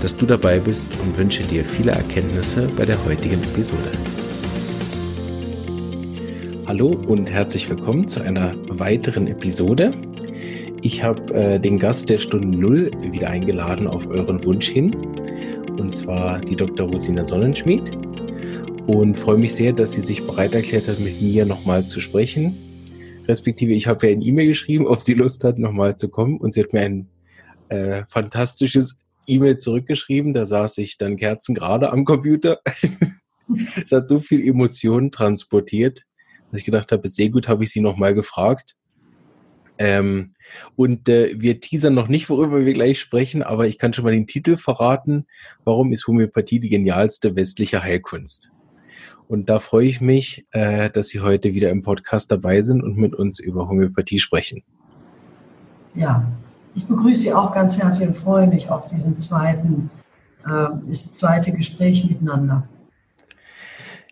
dass du dabei bist und wünsche dir viele Erkenntnisse bei der heutigen Episode. Hallo und herzlich willkommen zu einer weiteren Episode. Ich habe äh, den Gast der Stunde Null wieder eingeladen auf euren Wunsch hin, und zwar die Dr. Rosina Sonnenschmidt. Und freue mich sehr, dass sie sich bereit erklärt hat, mit mir nochmal zu sprechen. Respektive, ich habe ja ein E-Mail geschrieben, ob sie Lust hat, nochmal zu kommen. Und sie hat mir ein äh, fantastisches E-Mail zurückgeschrieben, da saß ich dann kerzengerade am Computer. es hat so viel Emotionen transportiert, dass ich gedacht habe, sehr gut habe ich sie nochmal gefragt. Ähm, und äh, wir teasern noch nicht, worüber wir gleich sprechen, aber ich kann schon mal den Titel verraten. Warum ist Homöopathie die genialste westliche Heilkunst? Und da freue ich mich, äh, dass Sie heute wieder im Podcast dabei sind und mit uns über Homöopathie sprechen. Ja, ich begrüße Sie auch ganz herzlich und freue mich auf diesen zweiten, äh, das zweite Gespräch miteinander.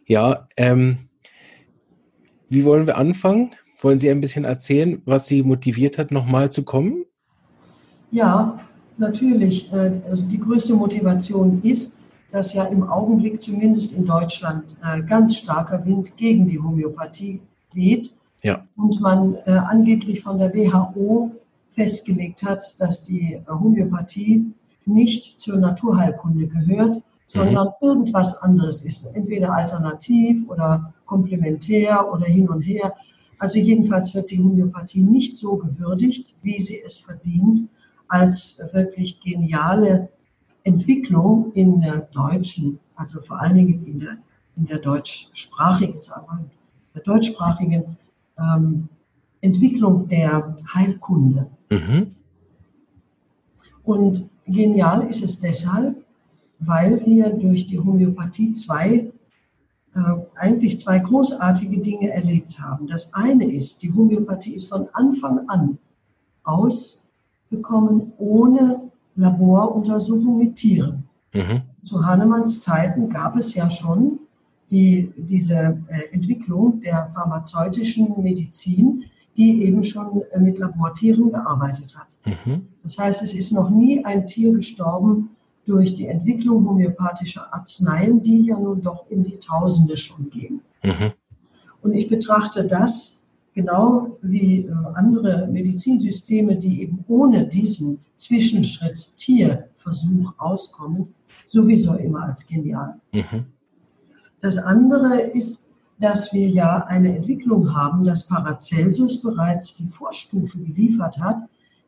Ja, ähm, wie wollen wir anfangen? Wollen Sie ein bisschen erzählen, was Sie motiviert hat, nochmal zu kommen? Ja, natürlich. Äh, also die größte Motivation ist, dass ja im Augenblick zumindest in Deutschland äh, ganz starker Wind gegen die Homöopathie weht. Ja. Und man äh, angeblich von der WHO festgelegt hat, dass die Homöopathie nicht zur Naturheilkunde gehört, sondern mhm. irgendwas anderes ist, entweder alternativ oder komplementär oder hin und her. Also jedenfalls wird die Homöopathie nicht so gewürdigt, wie sie es verdient, als wirklich geniale Entwicklung in der deutschen, also vor allen Dingen in der, in der deutschsprachigen, sagen wir, der deutschsprachigen ähm, Entwicklung der Heilkunde. Mhm. Und genial ist es deshalb, weil wir durch die Homöopathie zwei, äh, eigentlich zwei großartige Dinge erlebt haben. Das eine ist, die Homöopathie ist von Anfang an ausgekommen ohne Laboruntersuchung mit Tieren. Mhm. Zu Hahnemanns Zeiten gab es ja schon die, diese äh, Entwicklung der pharmazeutischen Medizin, die eben schon äh, mit Labortieren gearbeitet hat. Mhm. Das heißt, es ist noch nie ein Tier gestorben durch die Entwicklung homöopathischer Arzneien, die ja nun doch in die Tausende schon gehen. Mhm. Und ich betrachte das genau wie äh, andere Medizinsysteme, die eben ohne diesen Zwischenschritt Tierversuch auskommen, sowieso immer als genial. Mhm. Das andere ist dass wir ja eine Entwicklung haben, dass Paracelsus bereits die Vorstufe geliefert hat,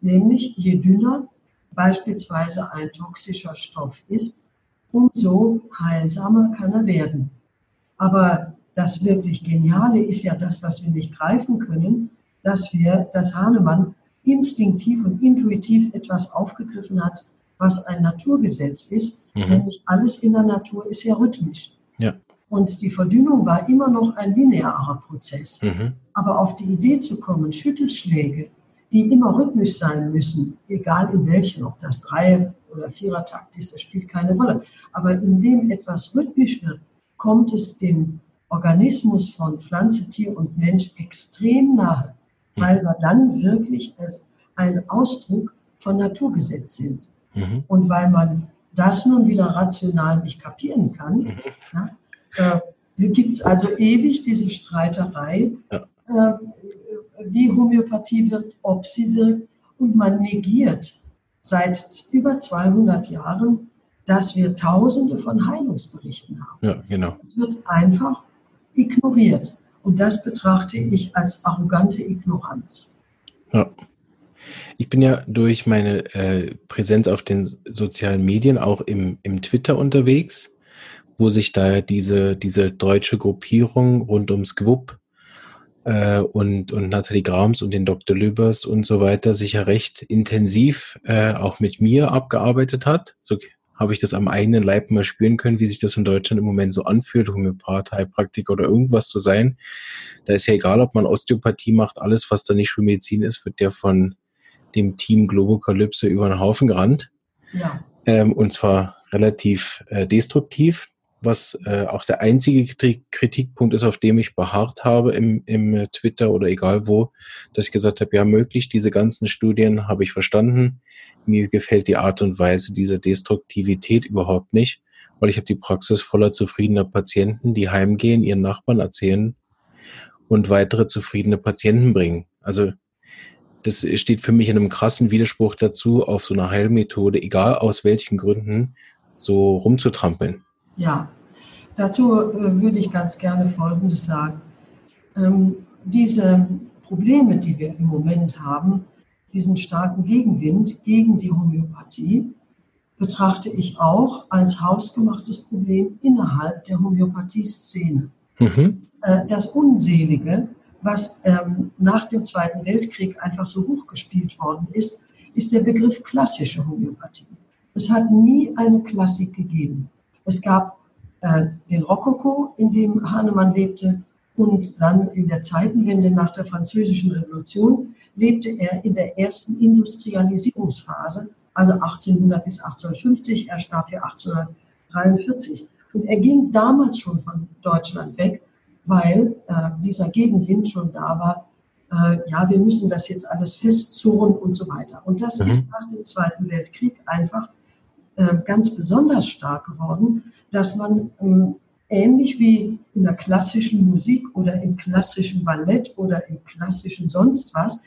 nämlich je dünner beispielsweise ein toxischer Stoff ist, umso heilsamer kann er werden. Aber das wirklich Geniale ist ja das, was wir nicht greifen können, dass wir, dass Hahnemann instinktiv und intuitiv etwas aufgegriffen hat, was ein Naturgesetz ist, mhm. nämlich alles in der Natur ist ja rhythmisch. Ja. Und die Verdünnung war immer noch ein linearer Prozess. Mhm. Aber auf die Idee zu kommen, Schüttelschläge, die immer rhythmisch sein müssen, egal in welchen, ob das Drei- oder Vierertakt ist, das spielt keine Rolle. Aber indem etwas rhythmisch wird, kommt es dem Organismus von Pflanze, Tier und Mensch extrem nahe, mhm. weil wir dann wirklich ein Ausdruck von Naturgesetz sind. Mhm. Und weil man das nun wieder rational nicht kapieren kann, mhm. Ja, äh, gibt es also ewig diese Streiterei, ja. äh, wie Homöopathie wirkt, ob sie wirkt. Und man negiert seit über 200 Jahren, dass wir Tausende von Heilungsberichten haben. Ja, genau. Es wird einfach ignoriert. Und das betrachte ich als arrogante Ignoranz. Ja. Ich bin ja durch meine äh, Präsenz auf den sozialen Medien auch im, im Twitter unterwegs wo sich da diese, diese deutsche Gruppierung rund ums GWUP äh, und, und Nathalie Grams und den Dr. Lübers und so weiter sicher recht intensiv äh, auch mit mir abgearbeitet hat. So habe ich das am eigenen Leib mal spüren können, wie sich das in Deutschland im Moment so anfühlt, Homöopath, Heilpraktiker oder irgendwas zu sein. Da ist ja egal, ob man Osteopathie macht, alles, was da nicht Schulmedizin ist, wird ja von dem Team Globokalypse über den Haufen gerannt. Ja. Ähm, und zwar relativ äh, destruktiv was äh, auch der einzige Kritikpunkt ist, auf dem ich beharrt habe im, im Twitter oder egal wo, dass ich gesagt habe, ja, möglich, diese ganzen Studien habe ich verstanden. Mir gefällt die Art und Weise dieser Destruktivität überhaupt nicht, weil ich habe die Praxis voller zufriedener Patienten, die heimgehen, ihren Nachbarn erzählen und weitere zufriedene Patienten bringen. Also das steht für mich in einem krassen Widerspruch dazu, auf so einer Heilmethode, egal aus welchen Gründen, so rumzutrampeln. Ja, dazu äh, würde ich ganz gerne Folgendes sagen. Ähm, diese Probleme, die wir im Moment haben, diesen starken Gegenwind gegen die Homöopathie, betrachte ich auch als hausgemachtes Problem innerhalb der Homöopathie-Szene. Mhm. Äh, das Unselige, was ähm, nach dem Zweiten Weltkrieg einfach so hochgespielt worden ist, ist der Begriff klassische Homöopathie. Es hat nie eine Klassik gegeben. Es gab äh, den Rokoko, in dem Hahnemann lebte, und dann in der Zeitenwende nach der Französischen Revolution lebte er in der ersten Industrialisierungsphase, also 1800 bis 1850. Er starb ja 1843. Und er ging damals schon von Deutschland weg, weil äh, dieser Gegenwind schon da war. Äh, ja, wir müssen das jetzt alles festzurren und so weiter. Und das mhm. ist nach dem Zweiten Weltkrieg einfach ganz besonders stark geworden, dass man ähm, ähnlich wie in der klassischen Musik oder im klassischen Ballett oder im klassischen sonst was,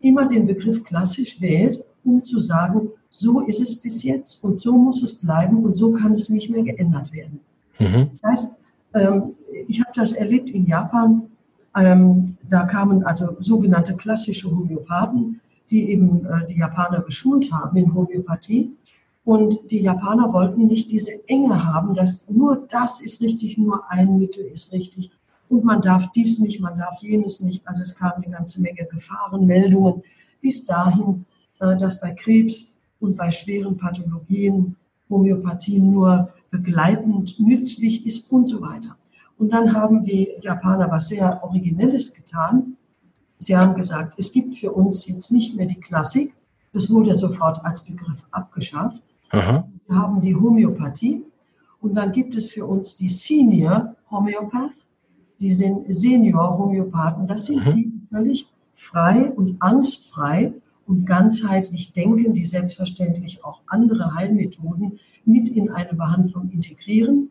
immer den Begriff klassisch wählt, um zu sagen, so ist es bis jetzt und so muss es bleiben und so kann es nicht mehr geändert werden. Mhm. Das heißt, ähm, ich habe das erlebt in Japan. Ähm, da kamen also sogenannte klassische Homöopathen, die eben äh, die Japaner geschult haben in Homöopathie. Und die Japaner wollten nicht diese Enge haben, dass nur das ist richtig, nur ein Mittel ist richtig. Und man darf dies nicht, man darf jenes nicht. Also es kam eine ganze Menge Gefahrenmeldungen bis dahin, äh, dass bei Krebs und bei schweren Pathologien Homöopathie nur begleitend nützlich ist und so weiter. Und dann haben die Japaner was sehr Originelles getan. Sie haben gesagt, es gibt für uns jetzt nicht mehr die Klassik. Das wurde sofort als Begriff abgeschafft. Aha. Wir haben die Homöopathie und dann gibt es für uns die Senior Homöopath, die sind Senior Homöopathen. Das sind mhm. die völlig frei und angstfrei und ganzheitlich denken, die selbstverständlich auch andere Heilmethoden mit in eine Behandlung integrieren.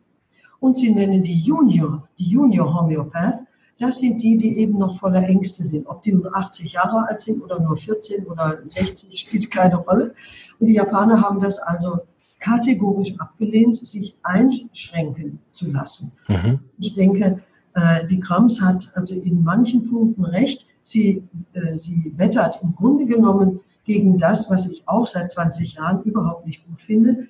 Und sie nennen die Junior, die Junior Homöopath, das sind die, die eben noch voller Ängste sind. Ob die nur 80 Jahre alt sind oder nur 14 oder 60, spielt keine Rolle. Und die Japaner haben das also kategorisch abgelehnt, sich einschränken zu lassen. Mhm. Ich denke, äh, die Krams hat also in manchen Punkten recht. Sie, äh, sie wettert im Grunde genommen gegen das, was ich auch seit 20 Jahren überhaupt nicht gut finde,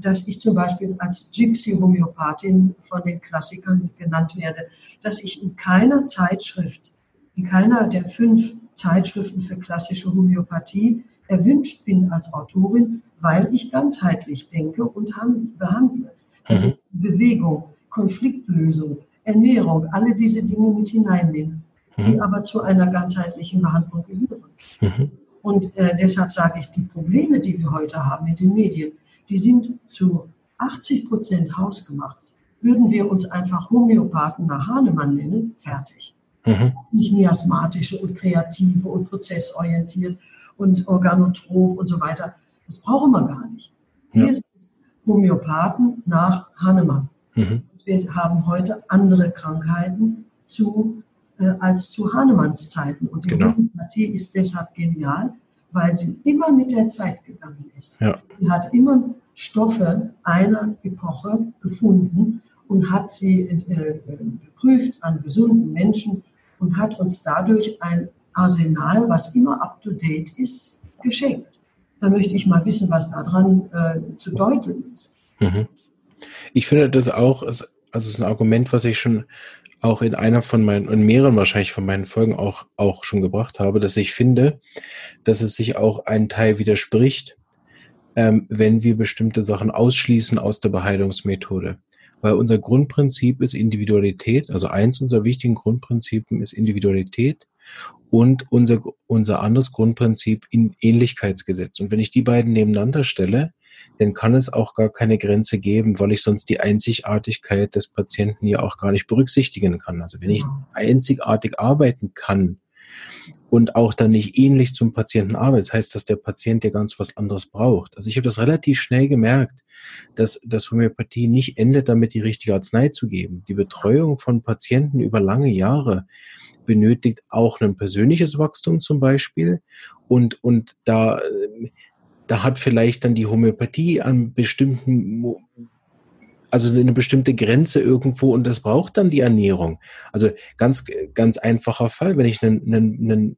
dass ich zum Beispiel als Gypsy-Homöopathin von den Klassikern genannt werde, dass ich in keiner Zeitschrift, in keiner der fünf Zeitschriften für klassische Homöopathie erwünscht bin als Autorin, weil ich ganzheitlich denke und behandle. Also mhm. Bewegung, Konfliktlösung, Ernährung, alle diese Dinge mit hineinnehme, mhm. die aber zu einer ganzheitlichen Behandlung gehören. Mhm. Und äh, deshalb sage ich, die Probleme, die wir heute haben in den Medien, die sind zu 80 Prozent hausgemacht. Würden wir uns einfach Homöopathen nach Hahnemann nennen, fertig. Mhm. Nicht miasmatische und kreative und prozessorientiert und organotrop und so weiter. Das brauchen wir gar nicht. Ja. Wir sind Homöopathen nach Hahnemann. Mhm. Wir haben heute andere Krankheiten zu, äh, als zu Hahnemanns Zeiten. Und die genau. Homöopathie ist deshalb genial, weil sie immer mit der Zeit gegangen ist. Ja. Sie hat immer Stoffe einer Epoche gefunden und hat sie äh, geprüft an gesunden Menschen und hat uns dadurch ein Arsenal, was immer up-to-date ist, geschenkt. Da möchte ich mal wissen, was daran äh, zu deuten ist. Mhm. Ich finde das auch, also es ist ein Argument, was ich schon auch in einer von meinen, in mehreren wahrscheinlich von meinen Folgen auch, auch schon gebracht habe, dass ich finde, dass es sich auch einen Teil widerspricht, ähm, wenn wir bestimmte Sachen ausschließen aus der Beheilungsmethode. Weil unser Grundprinzip ist Individualität, also eins unserer wichtigen Grundprinzipien ist Individualität und unser, unser anderes Grundprinzip in Ähnlichkeitsgesetz. Und wenn ich die beiden nebeneinander stelle, dann kann es auch gar keine Grenze geben, weil ich sonst die Einzigartigkeit des Patienten ja auch gar nicht berücksichtigen kann. Also wenn ich genau. einzigartig arbeiten kann, und auch dann nicht ähnlich zum Patienten arbeitet. Das heißt, dass der Patient ja ganz was anderes braucht. Also ich habe das relativ schnell gemerkt, dass, dass Homöopathie nicht endet, damit die richtige Arznei zu geben. Die Betreuung von Patienten über lange Jahre benötigt auch ein persönliches Wachstum zum Beispiel. Und, und da, da hat vielleicht dann die Homöopathie an bestimmten also eine bestimmte Grenze irgendwo und das braucht dann die Ernährung. Also ganz, ganz einfacher Fall, wenn ich einen, einen, einen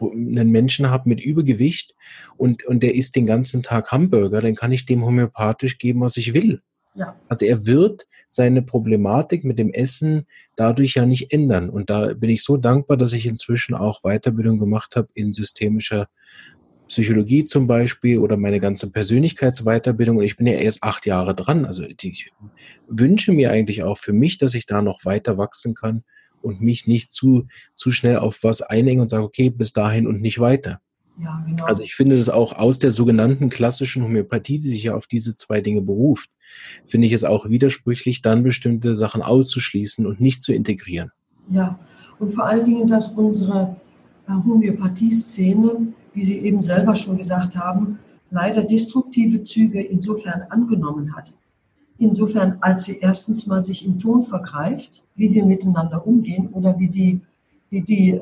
einen Menschen habe mit Übergewicht und, und der isst den ganzen Tag Hamburger, dann kann ich dem homöopathisch geben, was ich will. Ja. Also er wird seine Problematik mit dem Essen dadurch ja nicht ändern. Und da bin ich so dankbar, dass ich inzwischen auch Weiterbildung gemacht habe in systemischer Psychologie zum Beispiel oder meine ganze Persönlichkeitsweiterbildung. Und ich bin ja erst acht Jahre dran. Also ich wünsche mir eigentlich auch für mich, dass ich da noch weiter wachsen kann und mich nicht zu, zu schnell auf was einengen und sage, okay, bis dahin und nicht weiter. Ja, genau. Also ich finde es auch aus der sogenannten klassischen Homöopathie, die sich ja auf diese zwei Dinge beruft, finde ich es auch widersprüchlich, dann bestimmte Sachen auszuschließen und nicht zu integrieren. Ja, und vor allen Dingen, dass unsere äh, Homöopathie-Szene, wie Sie eben selber schon gesagt haben, leider destruktive Züge insofern angenommen hat, Insofern, als sie erstens mal sich im Ton vergreift, wie wir miteinander umgehen oder wie die, wie die äh,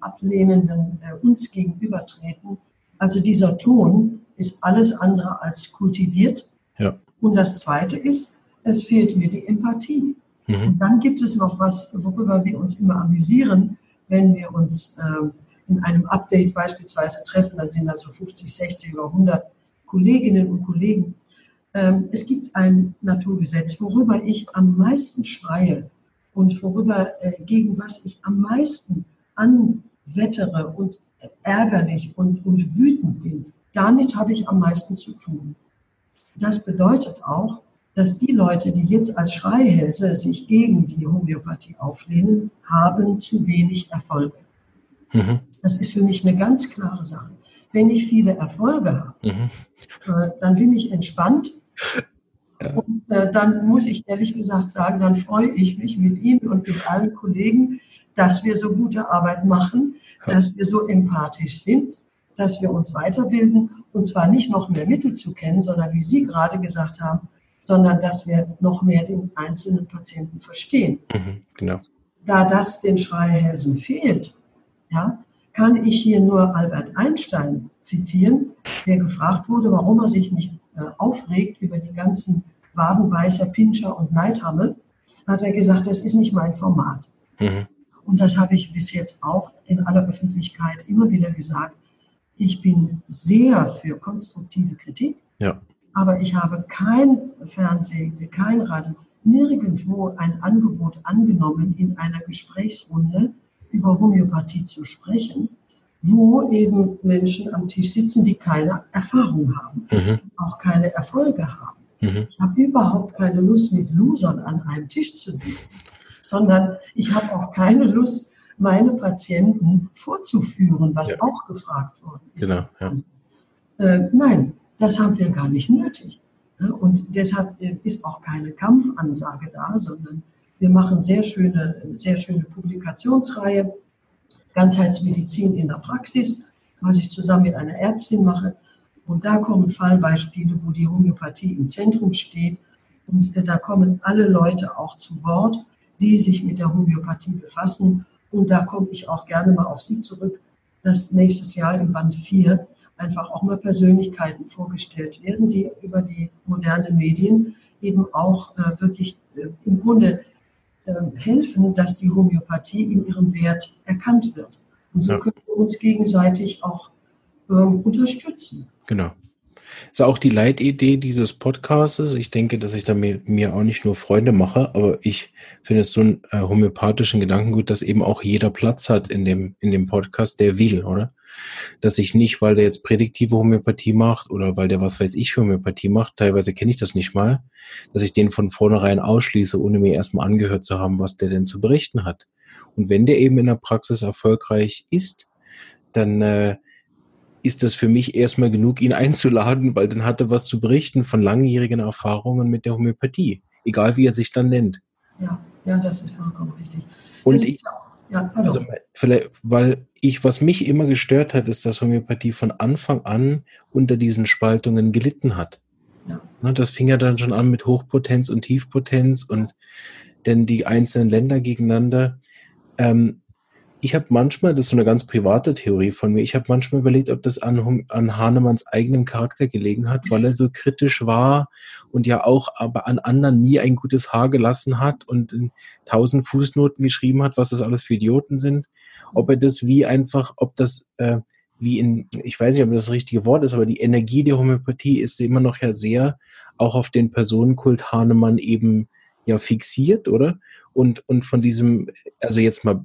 Ablehnenden äh, uns gegenübertreten. Also dieser Ton ist alles andere als kultiviert. Ja. Und das Zweite ist, es fehlt mir die Empathie. Mhm. Und dann gibt es noch was, worüber wir uns immer amüsieren, wenn wir uns äh, in einem Update beispielsweise treffen, dann sind da so 50, 60 oder 100 Kolleginnen und Kollegen ähm, es gibt ein Naturgesetz, worüber ich am meisten schreie und worüber, äh, gegen was ich am meisten anwettere und ärgerlich und, und wütend bin. Damit habe ich am meisten zu tun. Das bedeutet auch, dass die Leute, die jetzt als Schreihälse sich gegen die Homöopathie auflehnen, haben zu wenig Erfolge. Mhm. Das ist für mich eine ganz klare Sache. Wenn ich viele Erfolge habe, mhm. äh, dann bin ich entspannt ja. Und äh, dann muss ich ehrlich gesagt sagen, dann freue ich mich mit Ihnen und mit allen Kollegen, dass wir so gute Arbeit machen, ja. dass wir so empathisch sind, dass wir uns weiterbilden und zwar nicht noch mehr Mittel zu kennen, sondern wie Sie gerade gesagt haben, sondern dass wir noch mehr den einzelnen Patienten verstehen. Mhm, genau. Da das den Schreihälsen fehlt, ja, kann ich hier nur Albert Einstein zitieren, der gefragt wurde, warum er sich nicht äh, aufregt über die ganzen Wadenbeißer, Pinscher und Neidhammel, hat er gesagt, das ist nicht mein Format. Mhm. Und das habe ich bis jetzt auch in aller Öffentlichkeit immer wieder gesagt. Ich bin sehr für konstruktive Kritik, ja. aber ich habe kein Fernsehen, kein Radio, nirgendwo ein Angebot angenommen, in einer Gesprächsrunde über Homöopathie zu sprechen, wo eben Menschen am Tisch sitzen, die keine Erfahrung haben, mhm. auch keine Erfolge haben. Mhm. Ich habe überhaupt keine Lust, mit Losern an einem Tisch zu sitzen, sondern ich habe auch keine Lust, meine Patienten vorzuführen, was ja. auch gefragt worden ist. Genau, ja. äh, nein, das haben wir gar nicht nötig. Und deshalb äh, ist auch keine Kampfansage da, sondern wir machen sehr schöne, sehr schöne Publikationsreihe Ganzheitsmedizin in der Praxis, was ich zusammen mit einer Ärztin mache. Und da kommen Fallbeispiele, wo die Homöopathie im Zentrum steht. Und da kommen alle Leute auch zu Wort, die sich mit der Homöopathie befassen. Und da komme ich auch gerne mal auf Sie zurück, dass nächstes Jahr im Band 4 einfach auch mal Persönlichkeiten vorgestellt werden, die über die modernen Medien eben auch äh, wirklich äh, im Grunde helfen, dass die Homöopathie in ihrem Wert erkannt wird. Und so ja. können wir uns gegenseitig auch ähm, unterstützen. Genau. Ist auch die Leitidee dieses Podcasts. Ich denke, dass ich da mir, auch nicht nur Freunde mache, aber ich finde es so einen äh, homöopathischen Gedankengut, dass eben auch jeder Platz hat in dem, in dem Podcast, der will, oder? Dass ich nicht, weil der jetzt prädiktive Homöopathie macht oder weil der was weiß ich für Homöopathie macht, teilweise kenne ich das nicht mal, dass ich den von vornherein ausschließe, ohne mir erstmal angehört zu haben, was der denn zu berichten hat. Und wenn der eben in der Praxis erfolgreich ist, dann äh, ist das für mich erstmal genug, ihn einzuladen, weil dann hat er was zu berichten von langjährigen Erfahrungen mit der Homöopathie, egal wie er sich dann nennt. Ja, ja, das ist vollkommen richtig. Und ich, ja, also vielleicht, weil ich, was mich immer gestört hat, ist, dass Homöopathie von Anfang an unter diesen Spaltungen gelitten hat. Ja. Das fing ja dann schon an mit Hochpotenz und Tiefpotenz und denn die einzelnen Länder gegeneinander. Ähm, ich habe manchmal, das ist so eine ganz private Theorie von mir, ich habe manchmal überlegt, ob das an, an Hahnemanns eigenem Charakter gelegen hat, weil er so kritisch war und ja auch aber an anderen nie ein gutes Haar gelassen hat und in tausend Fußnoten geschrieben hat, was das alles für Idioten sind. Ob er das wie einfach, ob das äh, wie in, ich weiß nicht, ob das das richtige Wort ist, aber die Energie der Homöopathie ist immer noch ja sehr auch auf den Personenkult Hahnemann eben ja fixiert, oder? Und, und von diesem, also jetzt mal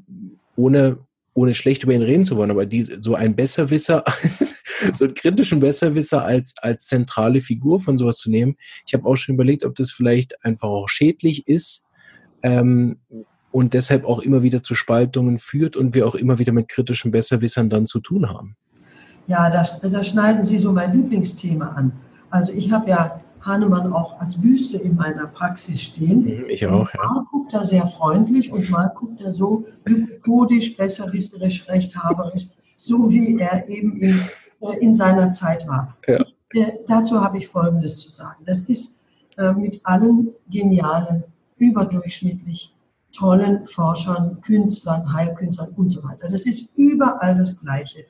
ohne, ohne schlecht über ihn reden zu wollen, aber die, so ein Besserwisser, so einen kritischen Besserwisser als, als zentrale Figur von sowas zu nehmen. Ich habe auch schon überlegt, ob das vielleicht einfach auch schädlich ist ähm, und deshalb auch immer wieder zu Spaltungen führt und wir auch immer wieder mit kritischen Besserwissern dann zu tun haben. Ja, da, da schneiden Sie so mein Lieblingsthema an. Also ich habe ja Hahnemann auch als Büste in meiner Praxis stehen. Mhm, ich auch, ja. Mal guckt er sehr freundlich und mal guckt er so methodisch, besserwisserisch, rechthaberisch, so wie er eben in, äh, in seiner Zeit war. Ja. Ich, äh, dazu habe ich Folgendes zu sagen. Das ist äh, mit allen genialen, überdurchschnittlich tollen Forschern, Künstlern, Heilkünstlern und so weiter. Das ist überall das Gleiche.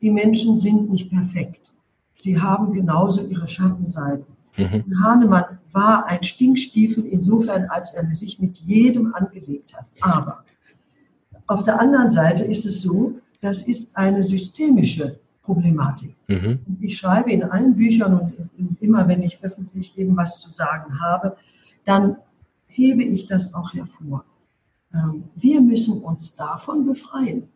Die Menschen sind nicht perfekt. Sie haben genauso ihre Schattenseiten. Mhm. Hahnemann war ein Stinkstiefel insofern, als er sich mit jedem angelegt hat. Aber auf der anderen Seite ist es so, das ist eine systemische Problematik. Mhm. Ich schreibe in allen Büchern und immer, wenn ich öffentlich eben was zu sagen habe, dann hebe ich das auch hervor. Ähm, wir müssen uns davon befreien.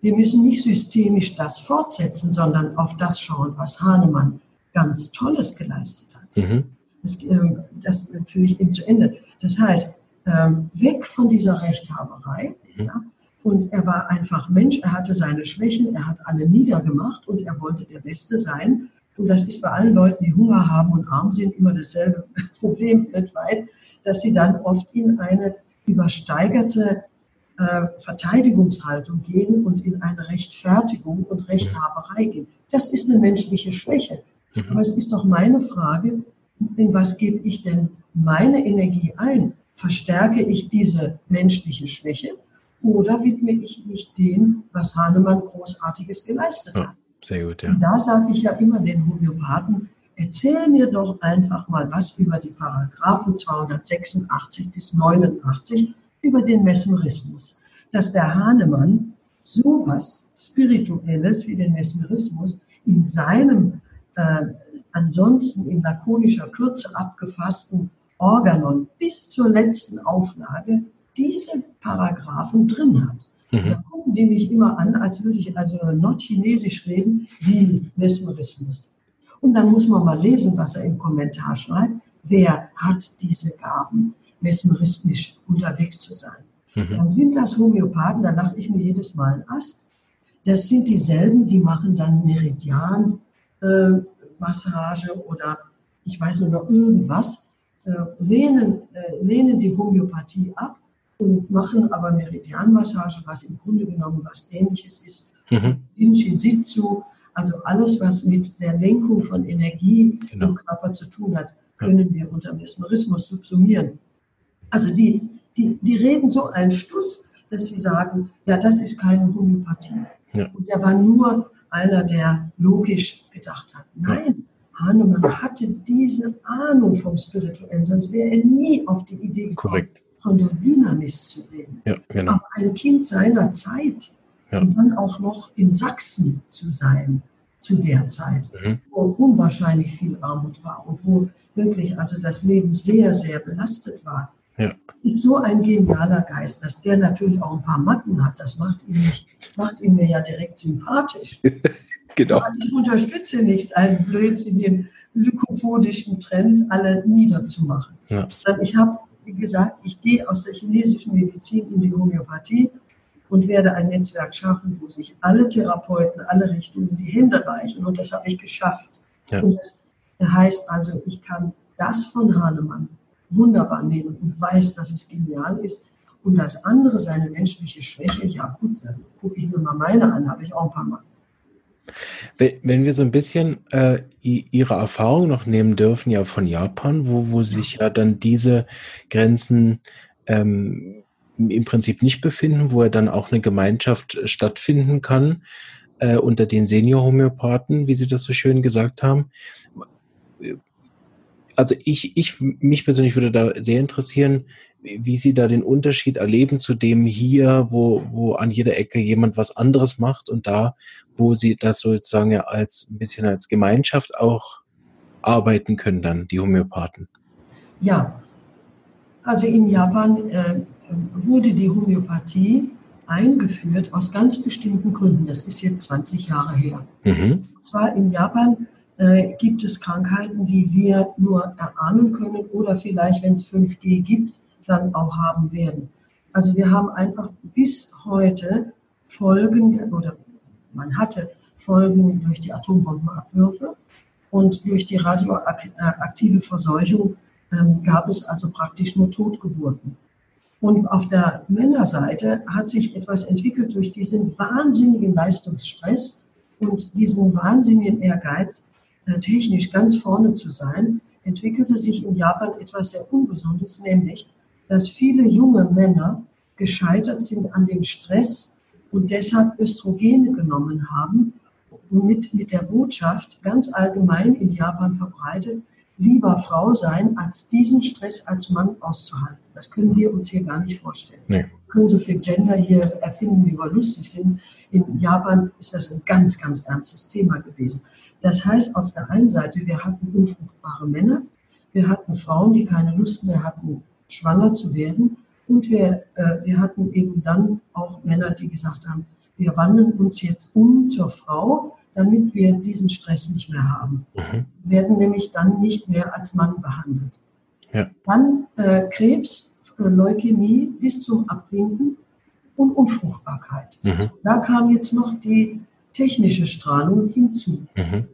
Wir müssen nicht systemisch das fortsetzen, sondern auf das schauen, was Hahnemann ganz Tolles geleistet hat. Mhm. Das, ähm, das führe ich ihm zu Ende. Das heißt, ähm, weg von dieser Rechthaberei. Mhm. Ja, und er war einfach Mensch, er hatte seine Schwächen, er hat alle niedergemacht und er wollte der Beste sein. Und das ist bei allen Leuten, die Hunger haben und arm sind, immer dasselbe Problem weltweit, dass sie dann oft in eine übersteigerte äh, Verteidigungshaltung gehen und in eine Rechtfertigung und Rechthaberei gehen. Das ist eine menschliche Schwäche. Mhm. Aber es ist doch meine Frage, in was gebe ich denn meine Energie ein? Verstärke ich diese menschliche Schwäche oder widme ich mich dem, was Hahnemann Großartiges geleistet hat? sehr gut, ja. Und da sage ich ja immer den Homöopathen, erzähl mir doch einfach mal was über die Paragraphen 286 bis 89 über den Mesmerismus. Dass der Hahnemann sowas Spirituelles wie den Mesmerismus in seinem äh, ansonsten in lakonischer Kürze abgefassten Organon bis zur letzten Auflage diese Paragraphen drin hat. Mhm. Da gucken die mich immer an, als würde ich also Nordchinesisch reden, wie Mesmerismus. Und dann muss man mal lesen, was er im Kommentar schreibt. Wer hat diese Gaben, mesmerismisch unterwegs zu sein? Mhm. Dann sind das Homöopathen, da lache ich mir jedes Mal einen Ast. Das sind dieselben, die machen dann Meridian, Massage oder ich weiß nur noch irgendwas, äh, lehnen, äh, lehnen die Homöopathie ab und machen aber Meridianmassage, was im Grunde genommen was ähnliches ist. Mhm. Shinjitsu, also alles, was mit der Lenkung von Energie genau. im Körper zu tun hat, können wir unter Mesmerismus subsumieren. Also die, die, die reden so einen Stuss, dass sie sagen, ja, das ist keine Homöopathie. Ja. Und der war nur einer, der logisch gedacht hat. Nein, Hahnemann hatte diese Ahnung vom Spirituellen, sonst wäre er nie auf die Idee gekommen, Korrekt. von der Dynamis zu reden. Ja, genau. Aber ein Kind seiner Zeit ja. und dann auch noch in Sachsen zu sein, zu der Zeit, mhm. wo unwahrscheinlich viel Armut war und wo wirklich also das Leben sehr, sehr belastet war. Ist so ein genialer Geist, dass der natürlich auch ein paar Macken hat. Das macht ihn, nicht, macht ihn mir ja direkt sympathisch. genau. Aber ich unterstütze nicht einen blödsinnigen lykopodischen Trend, alle niederzumachen. Ja. Ich habe, wie gesagt, ich gehe aus der chinesischen Medizin in die Homöopathie und werde ein Netzwerk schaffen, wo sich alle Therapeuten, alle Richtungen die Hände reichen. Und das habe ich geschafft. Ja. Und das heißt also, ich kann das von Hahnemann wunderbar nehmen und weiß, dass es genial ist. Und das andere, seine menschliche Schwäche, ja gut, dann gucke ich mir mal meine an, habe ich auch ein paar Mal. Wenn, wenn wir so ein bisschen äh, Ihre Erfahrung noch nehmen dürfen, ja von Japan, wo, wo sich ja dann diese Grenzen ähm, im Prinzip nicht befinden, wo er dann auch eine Gemeinschaft äh, stattfinden kann äh, unter den Senior-Homöopathen, wie Sie das so schön gesagt haben. Also ich, ich, mich persönlich würde da sehr interessieren, wie Sie da den Unterschied erleben zu dem hier, wo, wo an jeder Ecke jemand was anderes macht und da, wo Sie das sozusagen ja als ein bisschen als Gemeinschaft auch arbeiten können, dann die Homöopathen. Ja, also in Japan äh, wurde die Homöopathie eingeführt aus ganz bestimmten Gründen. Das ist jetzt 20 Jahre her. Mhm. Und zwar in Japan äh, gibt es Krankheiten, die wir nur erahnen können oder vielleicht, wenn es 5G gibt, dann auch haben werden. Also wir haben einfach bis heute Folgen oder man hatte Folgen durch die Atombombenabwürfe und durch die radioaktive Verseuchung ähm, gab es also praktisch nur Totgeburten. Und auf der Männerseite hat sich etwas entwickelt durch diesen wahnsinnigen Leistungsstress und diesen wahnsinnigen Ehrgeiz, technisch ganz vorne zu sein, entwickelte sich in Japan etwas sehr Ungesundes, nämlich, dass viele junge Männer gescheitert sind an dem Stress und deshalb Östrogene genommen haben und mit, mit der Botschaft ganz allgemein in Japan verbreitet, lieber Frau sein, als diesen Stress als Mann auszuhalten. Das können wir uns hier gar nicht vorstellen. Nee. Wir können so viel Gender hier erfinden, wie wir lustig sind. In Japan ist das ein ganz, ganz ernstes Thema gewesen. Das heißt, auf der einen Seite, wir hatten unfruchtbare Männer, wir hatten Frauen, die keine Lust mehr hatten, schwanger zu werden. Und wir, äh, wir hatten eben dann auch Männer, die gesagt haben, wir wandeln uns jetzt um zur Frau, damit wir diesen Stress nicht mehr haben. Mhm. werden nämlich dann nicht mehr als Mann behandelt. Ja. Dann äh, Krebs, äh, Leukämie bis zum Abwinken und Unfruchtbarkeit. Mhm. Da kam jetzt noch die technische Strahlung hinzu. Mhm.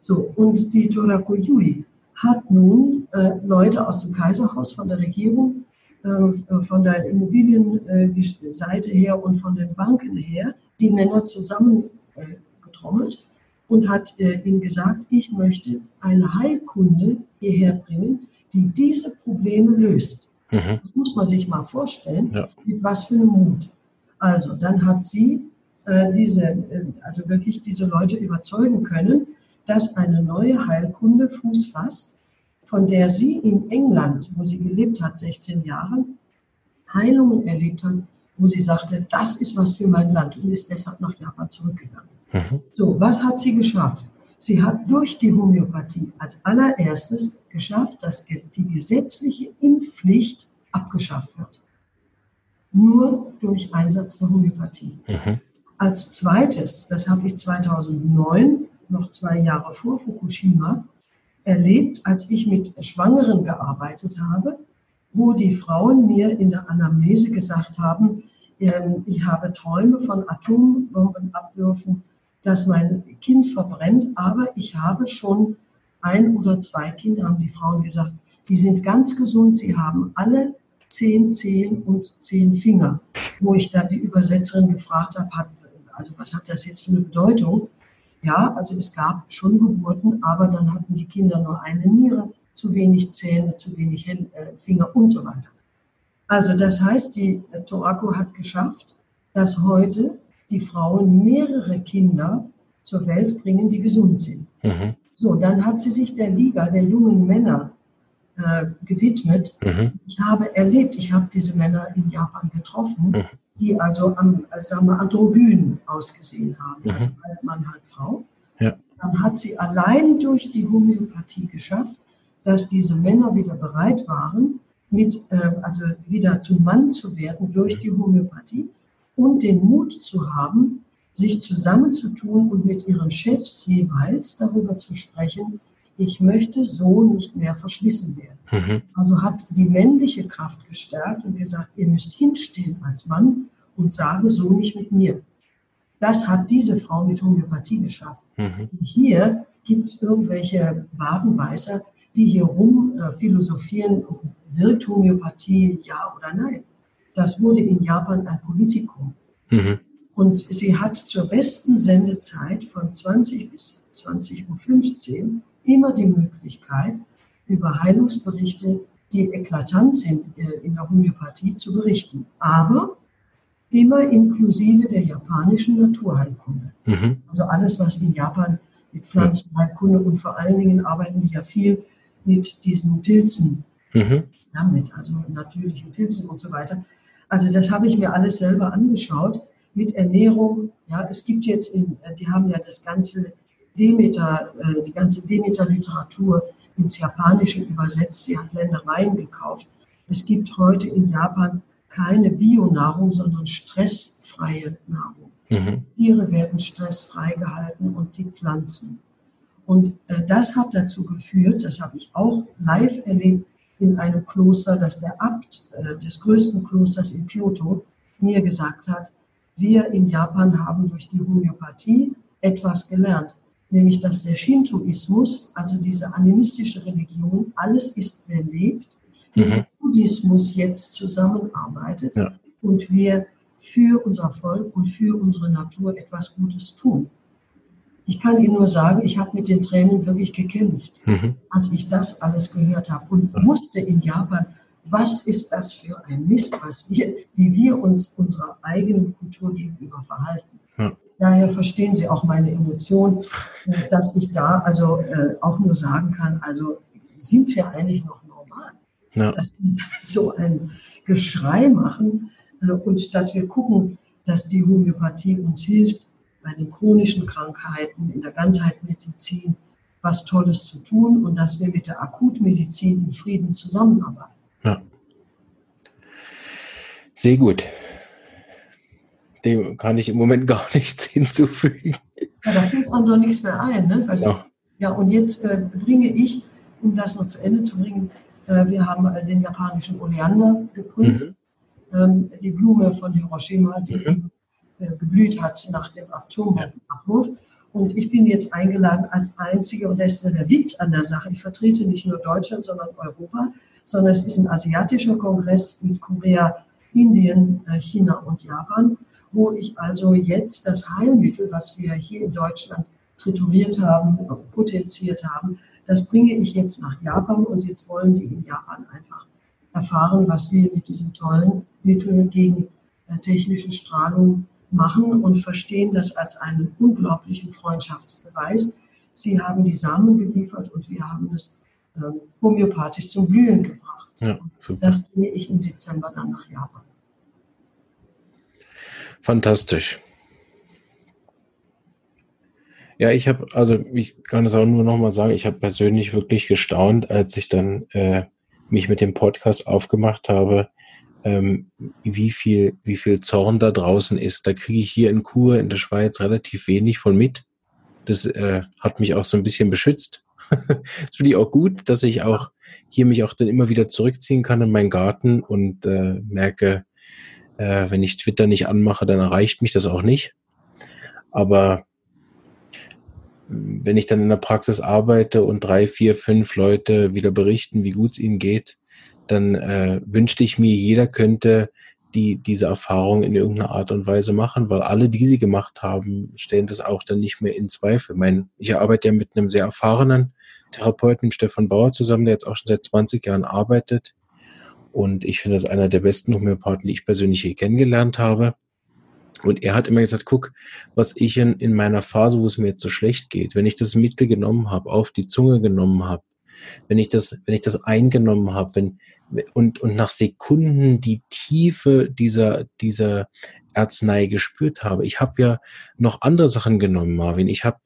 So, und die Torakuyui hat nun äh, Leute aus dem Kaiserhaus, von der Regierung, äh, von der Immobilienseite her und von den Banken her, die Männer zusammen äh, und hat äh, ihnen gesagt, ich möchte eine Heilkunde hierher bringen, die diese Probleme löst. Mhm. Das muss man sich mal vorstellen, ja. mit was für einem Mut. Also, dann hat sie äh, diese, äh, also wirklich diese Leute überzeugen können, dass eine neue Heilkunde Fuß fasst, von der sie in England, wo sie gelebt hat, 16 Jahre, Heilungen erlebt hat, wo sie sagte, das ist was für mein Land und ist deshalb nach Japan zurückgegangen. Mhm. So, was hat sie geschafft? Sie hat durch die Homöopathie als allererstes geschafft, dass die gesetzliche Impfpflicht abgeschafft wird. Nur durch Einsatz der Homöopathie. Mhm. Als zweites, das habe ich 2009, noch zwei Jahre vor Fukushima, erlebt, als ich mit Schwangeren gearbeitet habe, wo die Frauen mir in der Anamnese gesagt haben, ähm, ich habe Träume von Atombombenabwürfen dass mein Kind verbrennt, aber ich habe schon ein oder zwei Kinder, haben die Frauen gesagt, die sind ganz gesund, sie haben alle zehn Zehen und zehn Finger. Wo ich dann die Übersetzerin gefragt habe, hat, also was hat das jetzt für eine Bedeutung? Ja, also es gab schon Geburten, aber dann hatten die Kinder nur eine Niere, zu wenig Zähne, zu wenig äh, Finger und so weiter. Also das heißt, die äh, Torako hat geschafft, dass heute die Frauen mehrere Kinder zur Welt bringen, die gesund sind. Mhm. So, dann hat sie sich der Liga der jungen Männer äh, gewidmet. Mhm. Ich habe erlebt, ich habe diese Männer in Japan getroffen, mhm. Die also am, sagen wir, androgyn ausgesehen haben, mhm. also Mann, halb Frau. ja. dann hat sie allein durch die Homöopathie geschafft, dass diese Männer wieder bereit waren, mit, äh, also wieder zum Mann zu werden durch die Homöopathie und den Mut zu haben, sich zusammenzutun und mit ihren Chefs jeweils darüber zu sprechen, ich möchte so nicht mehr verschlissen werden. Mhm. Also hat die männliche Kraft gestärkt und gesagt, ihr müsst hinstehen als Mann und sagen, so nicht mit mir. Das hat diese Frau mit Homöopathie geschafft. Mhm. Hier gibt es irgendwelche Wadenbeißer, die hier rum äh, philosophieren, wirkt Homöopathie ja oder nein. Das wurde in Japan ein Politikum. Mhm. Und sie hat zur besten Sendezeit von 20 bis 20.15 Uhr immer die Möglichkeit, über Heilungsberichte, die eklatant sind äh, in der Homöopathie, zu berichten. Aber immer inklusive der japanischen Naturheilkunde. Mhm. Also alles, was in Japan mit Pflanzenheilkunde und vor allen Dingen arbeiten die ja viel mit diesen Pilzen mhm. damit, also natürlichen Pilzen und so weiter. Also das habe ich mir alles selber angeschaut mit Ernährung. Ja, es gibt jetzt, in, die haben ja das ganze Demeter, äh, die ganze Demeter-Literatur ins Japanische übersetzt. Sie hat Ländereien gekauft. Es gibt heute in Japan keine Bionahrung, sondern stressfreie Nahrung. Mhm. Tiere werden stressfrei gehalten und die Pflanzen. Und äh, das hat dazu geführt, das habe ich auch live erlebt in einem Kloster, dass der Abt äh, des größten Klosters in Kyoto mir gesagt hat, wir in Japan haben durch die Homöopathie etwas gelernt nämlich dass der Shintoismus, also diese animistische Religion, alles ist belebt, mhm. mit dem Buddhismus jetzt zusammenarbeitet ja. und wir für unser Volk und für unsere Natur etwas Gutes tun. Ich kann Ihnen nur sagen, ich habe mit den Tränen wirklich gekämpft, mhm. als ich das alles gehört habe und wusste in Japan, was ist das für ein Mist, was wir, wie wir uns unserer eigenen Kultur gegenüber verhalten. Daher verstehen Sie auch meine Emotion, äh, dass ich da also äh, auch nur sagen kann, also sind wir eigentlich noch normal? Ja. Dass wir so ein Geschrei machen äh, und statt wir gucken, dass die Homöopathie uns hilft, bei den chronischen Krankheiten, in der Ganzheitsmedizin was Tolles zu tun und dass wir mit der Akutmedizin in Frieden zusammenarbeiten. Ja. Sehr gut dem kann ich im Moment gar nichts hinzufügen. Ja, da fällt uns doch nichts mehr ein. Ne? ja. ja, und jetzt äh, bringe ich, um das noch zu Ende zu bringen, äh, wir haben äh, den japanischen Oleander geprüft, mhm. ähm, die Blume von Hiroshima, die mhm. äh, geblüht hat nach dem Atomabwurf. Und ich bin jetzt eingeladen als Einzige, und das ist der Witz an der Sache, ich vertrete nicht nur Deutschland, sondern Europa, sondern es ist ein asiatischer Kongress mit Korea, Indien, äh, China und Japan wo ich also jetzt das Heilmittel, was wir hier in Deutschland trituriert haben, potenziert haben, das bringe ich jetzt nach Japan und jetzt wollen die in Japan einfach erfahren, was wir mit diesem tollen Mittel gegen äh, technische Strahlung machen und verstehen das als einen unglaublichen Freundschaftsbeweis. Sie haben die Samen geliefert und wir haben es ähm, homöopathisch zum Blühen gebracht. Ja, das bringe ich im Dezember dann nach Japan. Fantastisch. Ja, ich habe, also ich kann es auch nur nochmal sagen, ich habe persönlich wirklich gestaunt, als ich dann äh, mich mit dem Podcast aufgemacht habe, ähm, wie viel, wie viel Zorn da draußen ist. Da kriege ich hier in Kur in der Schweiz relativ wenig von mit. Das äh, hat mich auch so ein bisschen beschützt. das finde ich auch gut, dass ich auch hier mich auch dann immer wieder zurückziehen kann in meinen Garten und äh, merke, äh, wenn ich Twitter nicht anmache, dann erreicht mich das auch nicht. Aber wenn ich dann in der Praxis arbeite und drei, vier, fünf Leute wieder berichten, wie gut es ihnen geht, dann äh, wünschte ich mir, jeder könnte die diese Erfahrung in irgendeiner Art und Weise machen, weil alle, die sie gemacht haben, stellen das auch dann nicht mehr in Zweifel. Mein, ich arbeite ja mit einem sehr erfahrenen Therapeuten, Stefan Bauer, zusammen, der jetzt auch schon seit 20 Jahren arbeitet. Und ich finde das einer der besten Homöopathen, die ich persönlich hier kennengelernt habe. Und er hat immer gesagt, guck, was ich in, in meiner Phase, wo es mir jetzt so schlecht geht, wenn ich das mitgenommen habe, auf die Zunge genommen habe, wenn ich das, wenn ich das eingenommen habe, wenn, und, und nach Sekunden die Tiefe dieser, dieser Arznei gespürt habe. Ich habe ja noch andere Sachen genommen, Marvin. Ich habe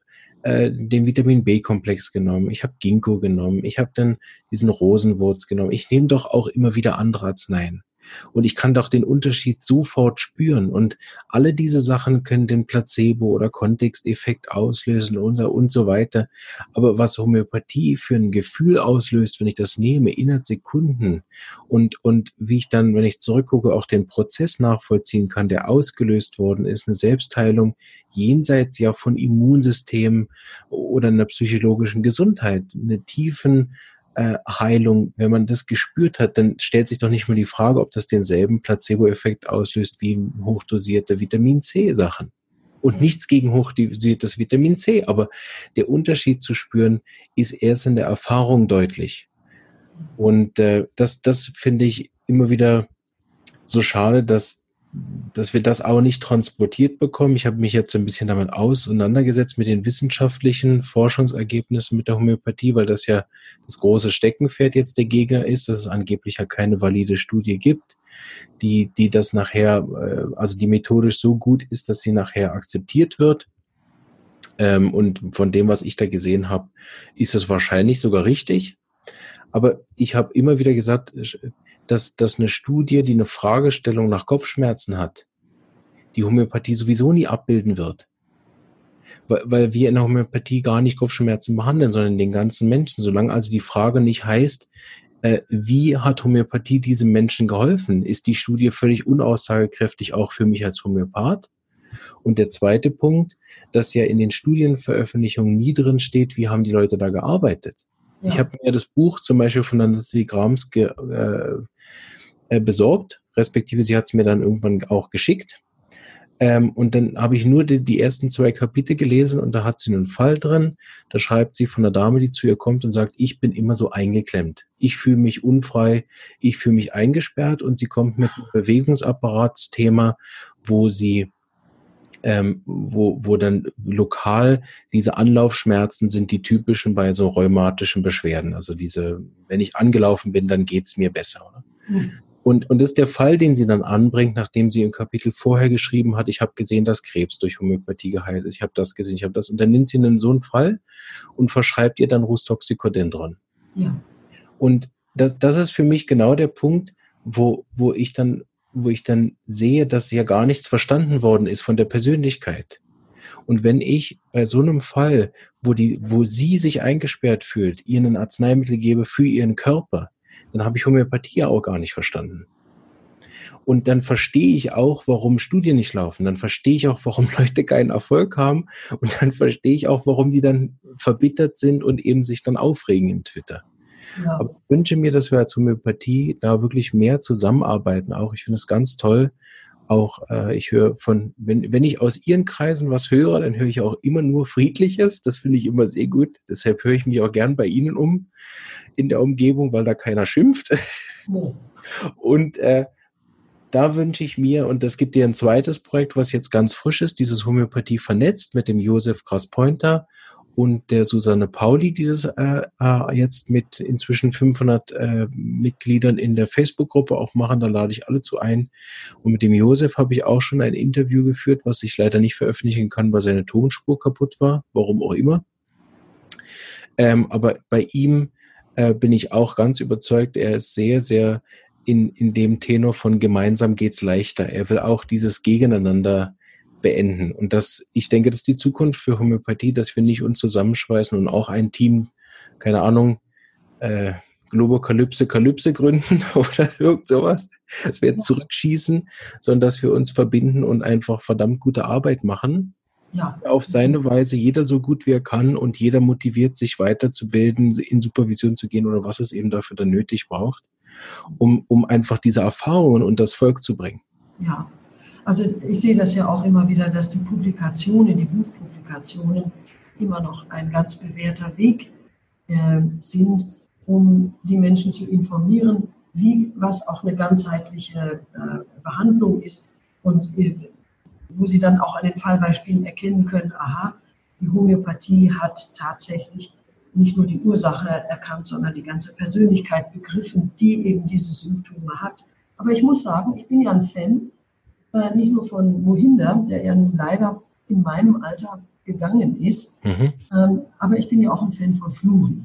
äh, den Vitamin B-Komplex genommen, ich habe Ginkgo genommen, ich habe dann diesen Rosenwurz genommen. Ich nehme doch auch immer wieder andere Arzneien. Und ich kann doch den Unterschied sofort spüren. Und alle diese Sachen können den Placebo- oder Kontexteffekt auslösen und, und so weiter. Aber was Homöopathie für ein Gefühl auslöst, wenn ich das nehme, innerhalb Sekunden und, und wie ich dann, wenn ich zurückgucke, auch den Prozess nachvollziehen kann, der ausgelöst worden ist, eine Selbstheilung jenseits ja von Immunsystemen oder einer psychologischen Gesundheit, eine tiefen äh, Heilung, wenn man das gespürt hat, dann stellt sich doch nicht mehr die Frage, ob das denselben Placebo-Effekt auslöst wie hochdosierte Vitamin C-Sachen. Und nichts gegen hochdosiertes Vitamin C, aber der Unterschied zu spüren ist erst in der Erfahrung deutlich. Und äh, das, das finde ich immer wieder so schade, dass dass wir das auch nicht transportiert bekommen. Ich habe mich jetzt ein bisschen damit auseinandergesetzt mit den wissenschaftlichen Forschungsergebnissen mit der Homöopathie, weil das ja das große Steckenpferd jetzt der Gegner ist, dass es angeblich ja keine valide Studie gibt, die, die das nachher, äh, also die methodisch so gut ist, dass sie nachher akzeptiert wird. Ähm, und von dem, was ich da gesehen habe, ist es wahrscheinlich sogar richtig. Aber ich habe immer wieder gesagt, dass, dass eine Studie, die eine Fragestellung nach Kopfschmerzen hat, die Homöopathie sowieso nie abbilden wird. Weil, weil wir in der Homöopathie gar nicht Kopfschmerzen behandeln, sondern den ganzen Menschen. Solange also die Frage nicht heißt, äh, wie hat Homöopathie diesem Menschen geholfen, ist die Studie völlig unaussagekräftig auch für mich als Homöopath. Und der zweite Punkt, dass ja in den Studienveröffentlichungen nie drin steht, wie haben die Leute da gearbeitet. Ja. Ich habe mir das Buch zum Beispiel von der Nathalie Grams äh, äh, besorgt, respektive sie hat es mir dann irgendwann auch geschickt. Ähm, und dann habe ich nur die, die, ersten zwei Kapitel gelesen und da hat sie einen Fall drin. Da schreibt sie von einer Dame, die zu ihr kommt und sagt, ich bin immer so eingeklemmt. Ich fühle mich unfrei, ich fühle mich eingesperrt und sie kommt mit einem Bewegungsapparatsthema, wo sie ähm, wo, wo dann lokal diese Anlaufschmerzen sind die typischen bei so rheumatischen Beschwerden. Also diese, wenn ich angelaufen bin, dann geht's mir besser. Mhm. Und, und das ist der Fall, den sie dann anbringt, nachdem sie im Kapitel vorher geschrieben hat, ich habe gesehen, dass Krebs durch Homöopathie geheilt ist, ich habe das gesehen, ich habe das. Und dann nimmt sie einen so einen Fall und verschreibt ihr dann Rustoxicodendron. Ja. Und das, das ist für mich genau der Punkt, wo, wo ich dann wo ich dann sehe, dass ja gar nichts verstanden worden ist von der Persönlichkeit. Und wenn ich bei so einem Fall, wo die, wo sie sich eingesperrt fühlt, ihr ein Arzneimittel gebe für ihren Körper, dann habe ich Homöopathie auch gar nicht verstanden. Und dann verstehe ich auch, warum Studien nicht laufen. Dann verstehe ich auch, warum Leute keinen Erfolg haben. Und dann verstehe ich auch, warum die dann verbittert sind und eben sich dann aufregen im Twitter. Ja. Aber ich wünsche mir, dass wir als Homöopathie da wirklich mehr zusammenarbeiten. Auch ich finde es ganz toll. Auch äh, ich höre von, wenn, wenn ich aus Ihren Kreisen was höre, dann höre ich auch immer nur Friedliches. Das finde ich immer sehr gut. Deshalb höre ich mich auch gern bei Ihnen um in der Umgebung, weil da keiner schimpft. Und äh, da wünsche ich mir, und das gibt dir ein zweites Projekt, was jetzt ganz frisch ist, dieses Homöopathie vernetzt mit dem Josef Graspointer und der Susanne Pauli, die das äh, äh, jetzt mit inzwischen 500 äh, Mitgliedern in der Facebook-Gruppe auch machen. Da lade ich alle zu ein. Und mit dem Josef habe ich auch schon ein Interview geführt, was ich leider nicht veröffentlichen kann, weil seine Tonspur kaputt war, warum auch immer. Ähm, aber bei ihm äh, bin ich auch ganz überzeugt, er ist sehr, sehr in, in dem Tenor von gemeinsam geht's leichter. Er will auch dieses Gegeneinander beenden. Und das, ich denke, das ist die Zukunft für Homöopathie, dass wir nicht uns zusammenschweißen und auch ein Team, keine Ahnung, äh, Globokalypse, Kalypse gründen oder irgend sowas, dass wir jetzt zurückschießen, sondern dass wir uns verbinden und einfach verdammt gute Arbeit machen. Ja. Auf seine Weise, jeder so gut wie er kann und jeder motiviert, sich weiterzubilden, in Supervision zu gehen oder was es eben dafür dann nötig braucht, um, um einfach diese Erfahrungen und das Volk zu bringen. Ja, also ich sehe das ja auch immer wieder, dass die Publikationen, die Buchpublikationen immer noch ein ganz bewährter Weg äh, sind, um die Menschen zu informieren, wie was auch eine ganzheitliche äh, Behandlung ist und äh, wo sie dann auch an den Fallbeispielen erkennen können, aha, die Homöopathie hat tatsächlich nicht nur die Ursache erkannt, sondern die ganze Persönlichkeit begriffen, die eben diese Symptome hat. Aber ich muss sagen, ich bin ja ein Fan äh, nicht nur von Mohinder, der ja nun leider in meinem Alter gegangen ist. Mhm. Ähm, aber ich bin ja auch ein Fan von Fluri.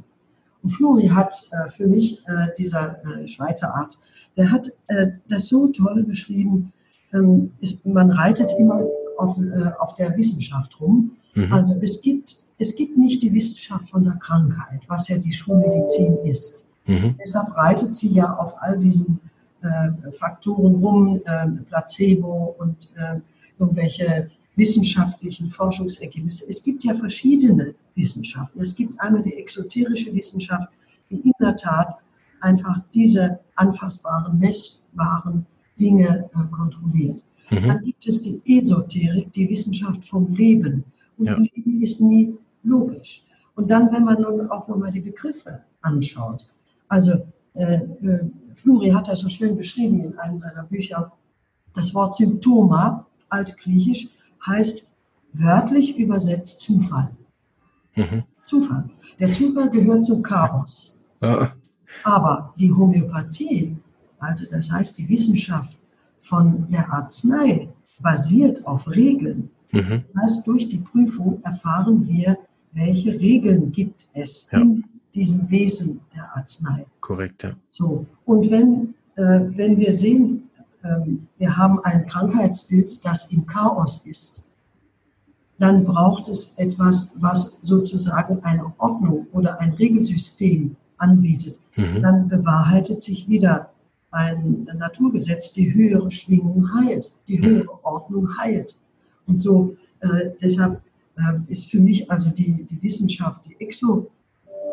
Und Fluri hat äh, für mich, äh, dieser äh, Schweizer Arzt, der hat äh, das so toll beschrieben, ähm, ist, man reitet immer auf, äh, auf der Wissenschaft rum. Mhm. Also es gibt, es gibt nicht die Wissenschaft von der Krankheit, was ja die Schulmedizin ist. Mhm. Deshalb reitet sie ja auf all diesen Faktoren rum, äh, Placebo und äh, irgendwelche wissenschaftlichen Forschungsergebnisse. Es gibt ja verschiedene Wissenschaften. Es gibt einmal die exoterische Wissenschaft, die in der Tat einfach diese anfassbaren, messbaren Dinge äh, kontrolliert. Mhm. Dann gibt es die Esoterik, die Wissenschaft vom Leben. Und ja. Leben ist nie logisch. Und dann, wenn man nun auch nochmal die Begriffe anschaut, also äh, äh, Fluri hat das so schön beschrieben in einem seiner Bücher, das Wort Symptoma, altgriechisch, heißt wörtlich übersetzt Zufall. Mhm. Zufall. Der Zufall gehört zum Chaos. Ja. Aber die Homöopathie, also das heißt die Wissenschaft von der Arznei, basiert auf Regeln. Mhm. Das heißt, durch die Prüfung erfahren wir, welche Regeln gibt es ja. in diesem Wesen der Arznei. Korrekt, ja. So. Und wenn, äh, wenn wir sehen, äh, wir haben ein Krankheitsbild, das im Chaos ist, dann braucht es etwas, was sozusagen eine Ordnung oder ein Regelsystem anbietet. Mhm. Dann bewahrheitet sich wieder ein Naturgesetz, die höhere Schwingung heilt, die mhm. höhere Ordnung heilt. Und so äh, deshalb äh, ist für mich also die, die Wissenschaft, die Exo,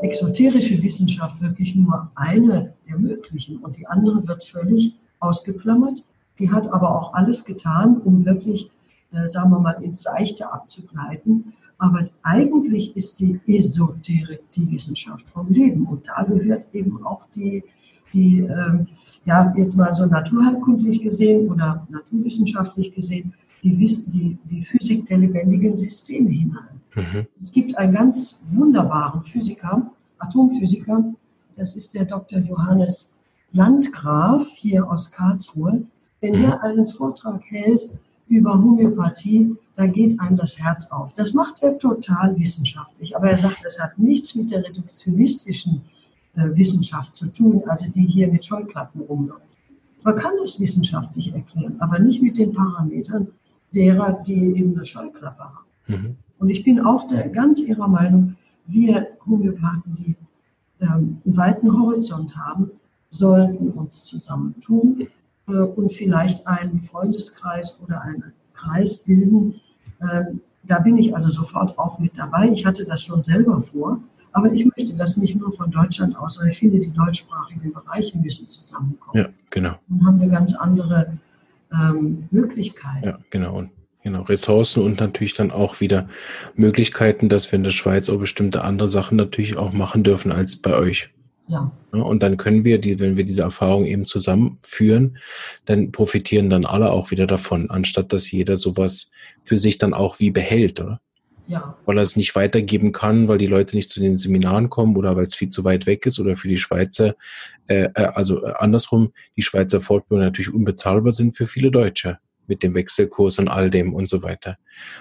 exoterische Wissenschaft wirklich nur eine der möglichen und die andere wird völlig ausgeklammert. Die hat aber auch alles getan, um wirklich, äh, sagen wir mal, ins Seichte abzugleiten. Aber eigentlich ist die Esoterik die Wissenschaft vom Leben. Und da gehört eben auch die, die ähm, ja, jetzt mal so naturheilkundlich gesehen oder naturwissenschaftlich gesehen, die, die, die Physik der lebendigen Systeme hinein. Mhm. Es gibt einen ganz wunderbaren Physiker, Atomphysiker, das ist der Dr. Johannes Landgraf hier aus Karlsruhe. Wenn mhm. der einen Vortrag hält über Homöopathie, da geht einem das Herz auf. Das macht er total wissenschaftlich, aber er sagt, das hat nichts mit der reduktionistischen äh, Wissenschaft zu tun, also die hier mit Scheuklappen rumläuft. Man kann das wissenschaftlich erklären, aber nicht mit den Parametern derer, die eben eine Scheuklappe haben. Mhm. Und ich bin auch der, ganz Ihrer Meinung, wir Homöopathen, die ähm, einen weiten Horizont haben, sollten uns zusammentun äh, und vielleicht einen Freundeskreis oder einen Kreis bilden. Ähm, da bin ich also sofort auch mit dabei. Ich hatte das schon selber vor. Aber ich möchte das nicht nur von Deutschland aus, sondern ich finde, die deutschsprachigen Bereiche müssen zusammenkommen. Ja, genau. Dann haben wir ganz andere ähm, Möglichkeiten. Ja, genau. Genau, Ressourcen und natürlich dann auch wieder Möglichkeiten, dass wir in der Schweiz auch bestimmte andere Sachen natürlich auch machen dürfen als bei euch. Ja. Und dann können wir, die, wenn wir diese Erfahrung eben zusammenführen, dann profitieren dann alle auch wieder davon, anstatt dass jeder sowas für sich dann auch wie behält, oder? Ja. Weil er es nicht weitergeben kann, weil die Leute nicht zu den Seminaren kommen oder weil es viel zu weit weg ist oder für die Schweizer, äh, äh also äh, andersrum, die Schweizer Fortbildungen natürlich unbezahlbar sind für viele Deutsche mit dem Wechselkurs und all dem und so weiter.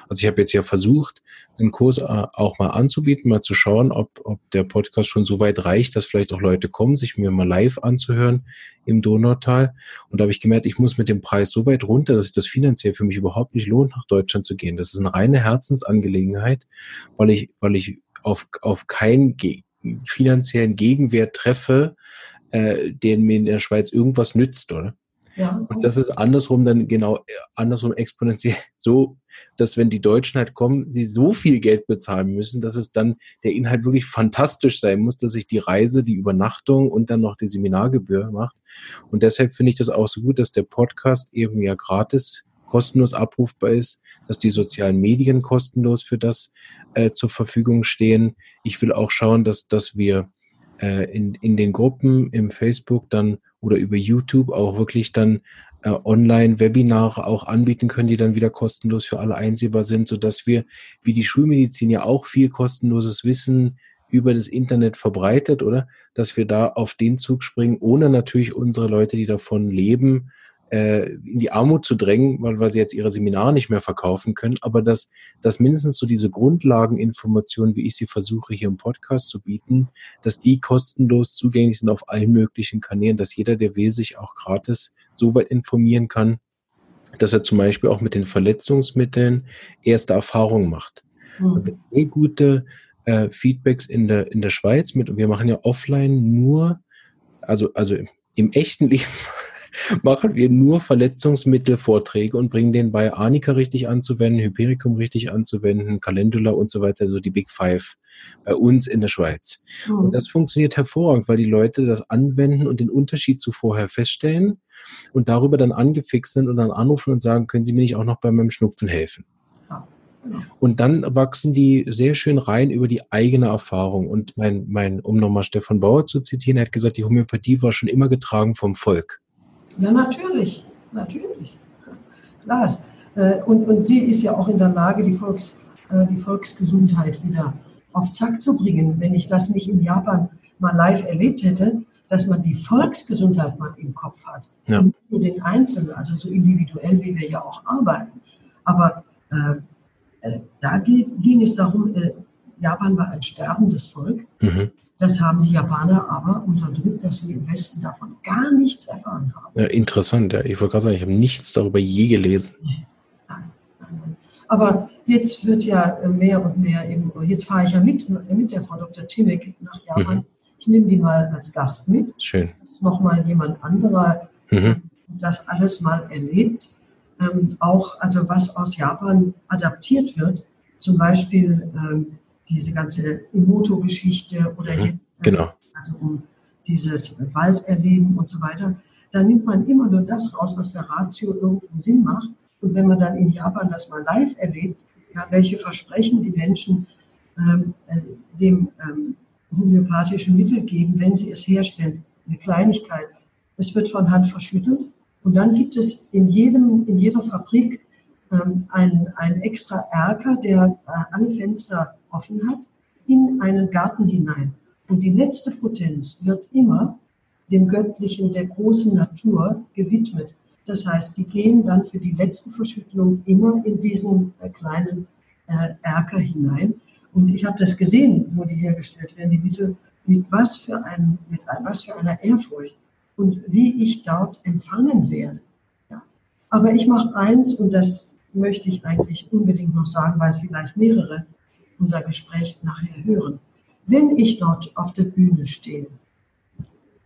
Also ich habe jetzt ja versucht, einen Kurs äh, auch mal anzubieten, mal zu schauen, ob, ob der Podcast schon so weit reicht, dass vielleicht auch Leute kommen, sich mir mal live anzuhören im Donautal. Und da habe ich gemerkt, ich muss mit dem Preis so weit runter, dass sich das finanziell für mich überhaupt nicht lohnt, nach Deutschland zu gehen. Das ist eine reine Herzensangelegenheit, weil ich, weil ich auf, auf keinen ge finanziellen Gegenwert treffe, äh, den mir in der Schweiz irgendwas nützt, oder? Ja. Und das ist andersrum dann genau äh, andersrum exponentiell so, dass wenn die Deutschen halt kommen, sie so viel Geld bezahlen müssen, dass es dann der Inhalt wirklich fantastisch sein muss, dass sich die Reise, die Übernachtung und dann noch die Seminargebühr macht. Und deshalb finde ich das auch so gut, dass der Podcast eben ja gratis kostenlos abrufbar ist, dass die sozialen Medien kostenlos für das äh, zur Verfügung stehen. Ich will auch schauen, dass, dass wir äh, in, in den Gruppen im Facebook dann oder über YouTube auch wirklich dann äh, Online-Webinare auch anbieten können, die dann wieder kostenlos für alle einsehbar sind, sodass wir, wie die Schulmedizin ja auch viel kostenloses Wissen über das Internet verbreitet, oder? Dass wir da auf den Zug springen, ohne natürlich unsere Leute, die davon leben, in die Armut zu drängen, weil, weil sie jetzt ihre Seminare nicht mehr verkaufen können, aber dass, dass mindestens so diese Grundlageninformationen, wie ich sie versuche hier im Podcast zu bieten, dass die kostenlos zugänglich sind auf allen möglichen Kanälen, dass jeder, der will, sich auch gratis so weit informieren kann, dass er zum Beispiel auch mit den Verletzungsmitteln erste Erfahrungen macht. Mhm. Wir gute äh, Feedbacks in der, in der Schweiz mit, wir machen ja offline nur, also, also im echten Leben machen wir nur Verletzungsmittelvorträge und bringen den bei Arnika richtig anzuwenden, Hypericum richtig anzuwenden, Calendula und so weiter, also die Big Five bei uns in der Schweiz. Mhm. Und das funktioniert hervorragend, weil die Leute das anwenden und den Unterschied zu vorher feststellen und darüber dann angefixt sind und dann anrufen und sagen, können Sie mir nicht auch noch bei meinem Schnupfen helfen? Genau. Und dann wachsen die sehr schön rein über die eigene Erfahrung. Und mein, mein, um nochmal Stefan Bauer zu zitieren, er hat gesagt, die Homöopathie war schon immer getragen vom Volk. Ja, natürlich, natürlich. Klar. Äh, und, und sie ist ja auch in der Lage, die, Volks, äh, die Volksgesundheit wieder auf Zack zu bringen. Wenn ich das nicht in Japan mal live erlebt hätte, dass man die Volksgesundheit mal im Kopf hat. Ja. Und nur den Einzelnen, also so individuell, wie wir ja auch arbeiten. Aber äh, äh, da ging es darum, äh, Japan war ein sterbendes Volk. Mhm. Das haben die Japaner aber unterdrückt, dass wir im Westen davon gar nichts erfahren haben. Ja, interessant, ja. Ich wollte gerade sagen, ich habe nichts darüber je gelesen. Nein, nein, nein. Aber jetzt wird ja mehr und mehr eben, jetzt fahre ich ja mit, mit der Frau Dr. Timek nach Japan. Mhm. Ich nehme die mal als Gast mit. Schön. Dass nochmal jemand anderer mhm. das alles mal erlebt ähm, auch, also was aus Japan adaptiert wird, zum Beispiel ähm, diese ganze Emoto-Geschichte oder mhm, jetzt, äh, genau. also um dieses Walderleben und so weiter, da nimmt man immer nur das raus, was der Ratio irgendwo Sinn macht. Und wenn man dann in Japan das mal live erlebt, ja, welche Versprechen die Menschen ähm, äh, dem ähm, homöopathischen Mittel geben, wenn sie es herstellen, eine Kleinigkeit. Es wird von Hand verschüttelt und dann gibt es in, jedem, in jeder Fabrik ähm, einen, einen extra Erker, der äh, alle Fenster offen hat, in einen Garten hinein. Und die letzte Potenz wird immer dem Göttlichen, der großen Natur gewidmet. Das heißt, die gehen dann für die letzte Verschüttelung immer in diesen äh, kleinen äh, Erker hinein. Und ich habe das gesehen, wo die hergestellt werden, die Mittel, mit was für, ein, mit was für einer Ehrfurcht und wie ich dort empfangen werde. Ja. Aber ich mache eins und das möchte ich eigentlich unbedingt noch sagen, weil vielleicht mehrere unser Gespräch nachher hören. Wenn ich dort auf der Bühne stehe,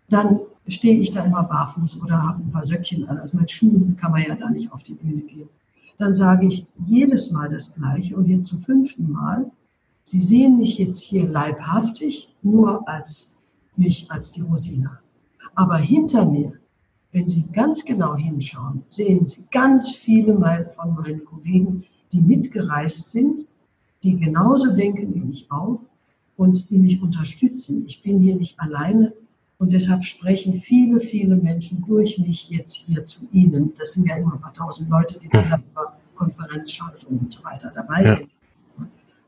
dann stehe ich da immer barfuß oder habe ein paar Söckchen an. Also mit Schuhen kann man ja da nicht auf die Bühne gehen. Dann sage ich jedes Mal das Gleiche und jetzt zum fünften Mal. Sie sehen mich jetzt hier leibhaftig, nur als mich als die Rosina. Aber hinter mir, wenn Sie ganz genau hinschauen, sehen Sie ganz viele von meinen Kollegen, die mitgereist sind, die genauso denken wie ich auch und die mich unterstützen. Ich bin hier nicht alleine und deshalb sprechen viele, viele Menschen durch mich jetzt hier zu Ihnen. Das sind ja immer ein paar tausend Leute, die dann über Konferenzschaltungen und so weiter dabei ja. sind.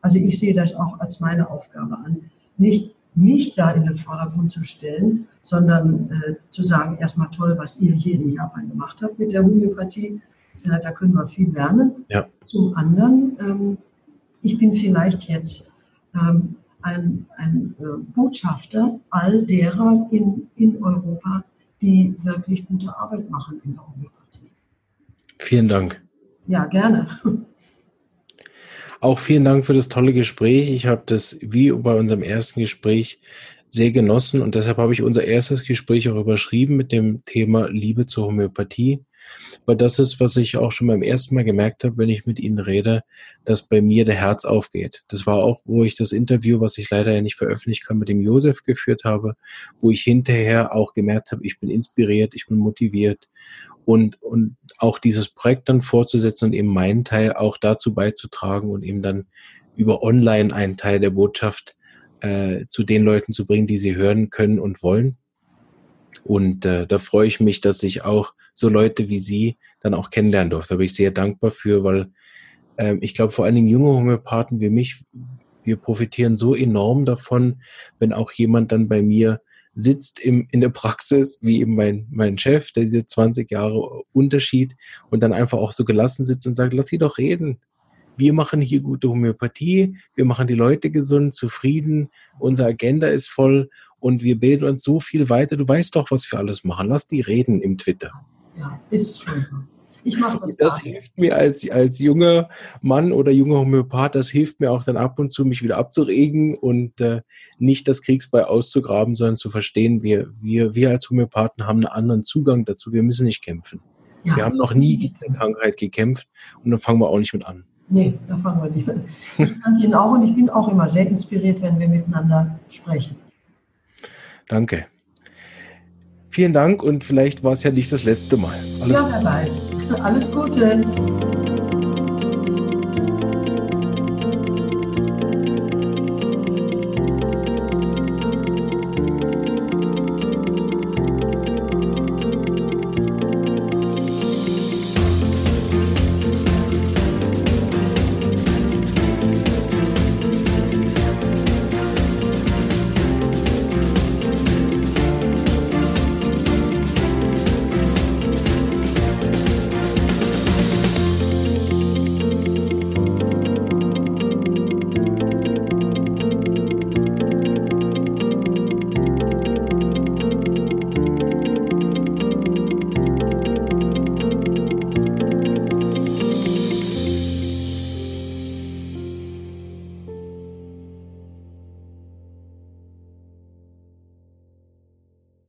Also ich sehe das auch als meine Aufgabe an. Nicht mich da in den Vordergrund zu stellen, sondern äh, zu sagen, erstmal toll, was ihr hier in Japan gemacht habt mit der Homöopathie. Äh, da können wir viel lernen. Ja. Zum anderen, ähm, ich bin vielleicht jetzt ähm, ein, ein äh, Botschafter all derer in, in Europa, die wirklich gute Arbeit machen in der Homöopathie. Vielen Dank. Ja, gerne. Auch vielen Dank für das tolle Gespräch. Ich habe das wie bei unserem ersten Gespräch sehr genossen und deshalb habe ich unser erstes Gespräch auch überschrieben mit dem Thema Liebe zur Homöopathie, weil das ist, was ich auch schon beim ersten Mal gemerkt habe, wenn ich mit Ihnen rede, dass bei mir der Herz aufgeht. Das war auch, wo ich das Interview, was ich leider ja nicht veröffentlichen kann, mit dem Josef geführt habe, wo ich hinterher auch gemerkt habe, ich bin inspiriert, ich bin motiviert und, und auch dieses Projekt dann fortzusetzen und eben meinen Teil auch dazu beizutragen und eben dann über online einen Teil der Botschaft äh, zu den Leuten zu bringen, die sie hören können und wollen. Und äh, da freue ich mich, dass ich auch so Leute wie Sie dann auch kennenlernen durfte. Da bin ich sehr dankbar für, weil äh, ich glaube, vor allen Dingen junge Homöopathen wie mich, wir profitieren so enorm davon, wenn auch jemand dann bei mir sitzt im, in der Praxis, wie eben mein, mein Chef, der diese 20 Jahre Unterschied und dann einfach auch so gelassen sitzt und sagt, lass sie doch reden. Wir machen hier gute Homöopathie, wir machen die Leute gesund, zufrieden, unsere Agenda ist voll und wir bilden uns so viel weiter. Du weißt doch, was wir alles machen. Lass die reden im Twitter. Ja, ist schon so. Ich mache das. Das hilft mir als, als junger Mann oder junger Homöopath, das hilft mir auch dann ab und zu, mich wieder abzuregen und äh, nicht das Kriegsbeil auszugraben, sondern zu verstehen, wir, wir, wir als Homöopathen haben einen anderen Zugang dazu. Wir müssen nicht kämpfen. Ja. Wir haben noch nie gegen eine Krankheit gekämpft und dann fangen wir auch nicht mit an. Nee, da fangen wir nicht mit an. Ich danke Ihnen auch und ich bin auch immer sehr inspiriert, wenn wir miteinander sprechen. Danke. Vielen Dank und vielleicht war es ja nicht das letzte Mal. Alles ja, wer weiß. Alles Gute.